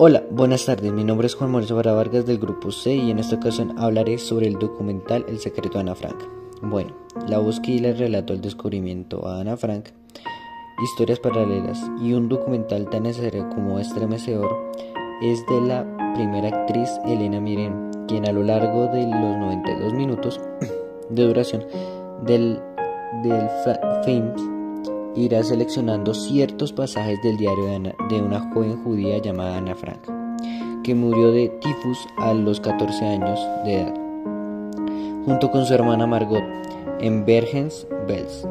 Hola, buenas tardes. Mi nombre es Juan Mauricio Vara Vargas del Grupo C y en esta ocasión hablaré sobre el documental El secreto de Ana Frank. Bueno, la búsqueda y el relato del descubrimiento a Ana Frank, historias paralelas y un documental tan necesario como estremecedor es de la primera actriz Elena Miren, quien a lo largo de los 92 minutos de duración del, del film irá seleccionando ciertos pasajes del diario de, una joven judía llamada Ana Frank, que murió de tifus a los 14 años de edad, junto con su hermana Margot, en Bergens-Belsen,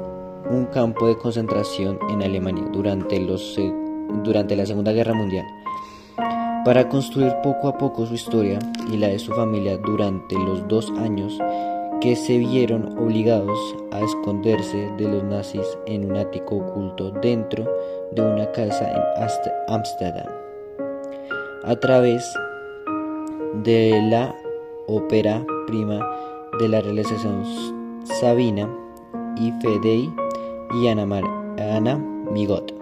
un campo de concentración en Alemania durante, la Segunda Guerra Mundial. Para construir poco a poco su historia y la de su familia durante los dos años que se vieron obligados a esconderse de los nazis en un ático oculto dentro de una casa en Ámsterdam. A través de la ópera prima de la realización Sabina y Fedei y Ana, Ana Migot.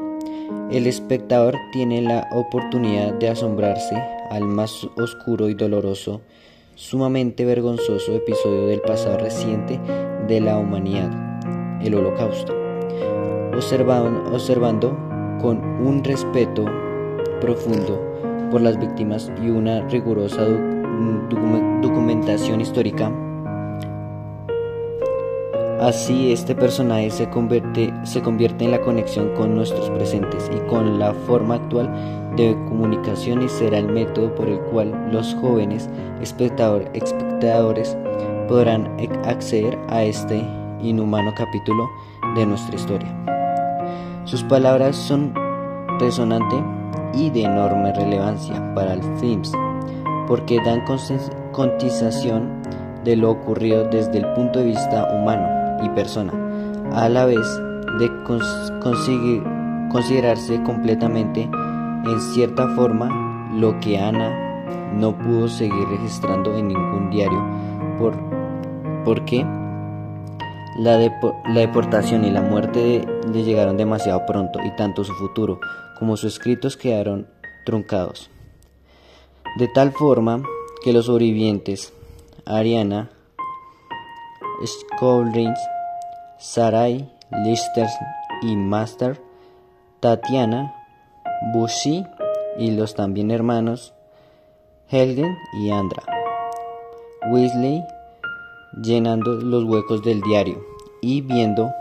El espectador tiene la oportunidad de asombrarse al más oscuro y doloroso sumamente vergonzoso episodio del pasado reciente de la humanidad, el holocausto, observando, con un respeto profundo por las víctimas y una rigurosa documentación histórica. Así este personaje se convierte, se convierte en la conexión con nuestros presentes y con la forma actual de comunicación y será el método por el cual los jóvenes espectadores podrán acceder a este inhumano capítulo de nuestra historia. Sus palabras son resonantes y de enorme relevancia para el films porque dan contestación de lo ocurrido desde el punto de vista humano y persona, a la vez de conseguir considerarse completamente en cierta forma lo que Ana no pudo seguir registrando en ningún diario por, porque la, la deportación y la muerte le llegaron demasiado pronto y tanto su futuro como sus escritos quedaron truncados. De tal forma que los sobrevivientes, Ariana, Skolrins, Sarai, Lister y Master, Tatiana, Bushi y los también hermanos Helgen y Andra. Weasley llenando los huecos del diario y viendo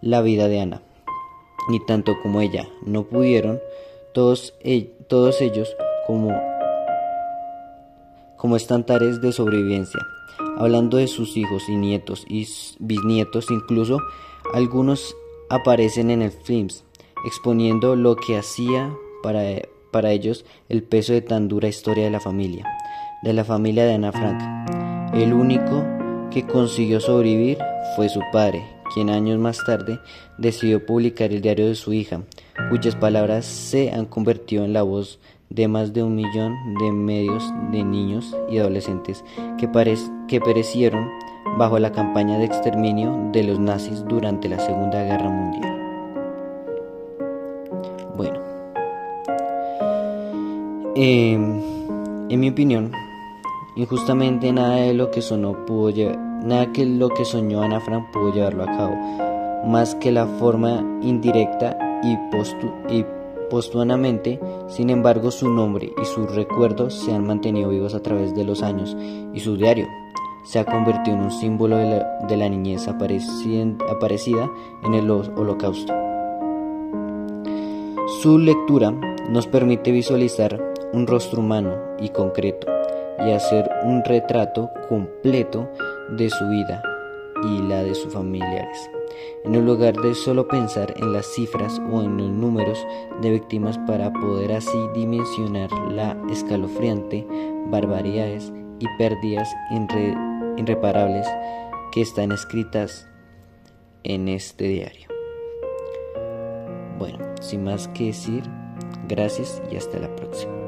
la vida de Ana. Ni tanto como ella no pudieron, todos, e-, todos ellos como, como estantares de sobrevivencia, hablando de sus hijos y nietos y bisnietos, incluso algunos aparecen en el films exponiendo lo que hacía para, para ellos el peso de tan dura historia de la familia, de la familia de Ana Frank. El único que consiguió sobrevivir fue su padre, quien años más tarde decidió publicar el diario de su hija, cuyas palabras se han convertido en la voz de más de un millón de medios de niños y adolescentes que, que perecieron bajo la campaña de exterminio de los nazis durante la Segunda Guerra Mundial. Bueno, em, en mi opinión, injustamente nada de lo que sonó pudo nada que lo que soñó Ana Frank pudo llevarlo a cabo, más que la forma indirecta y, postu y postuanamente, sin embargo su nombre y sus recuerdos se han mantenido vivos a través de los años y su diario se ha convertido en un símbolo de la, de la niñez aparecida en el holocausto. Su lectura nos permite visualizar un rostro humano y concreto y hacer un retrato completo de su vida y la de sus familiares, en lugar de solo pensar en las cifras o en los números de víctimas para poder así dimensionar la escalofriante barbaridades y pérdidas irreparables que están escritas en este diario. Bueno, sin más que decir, gracias y hasta la próxima.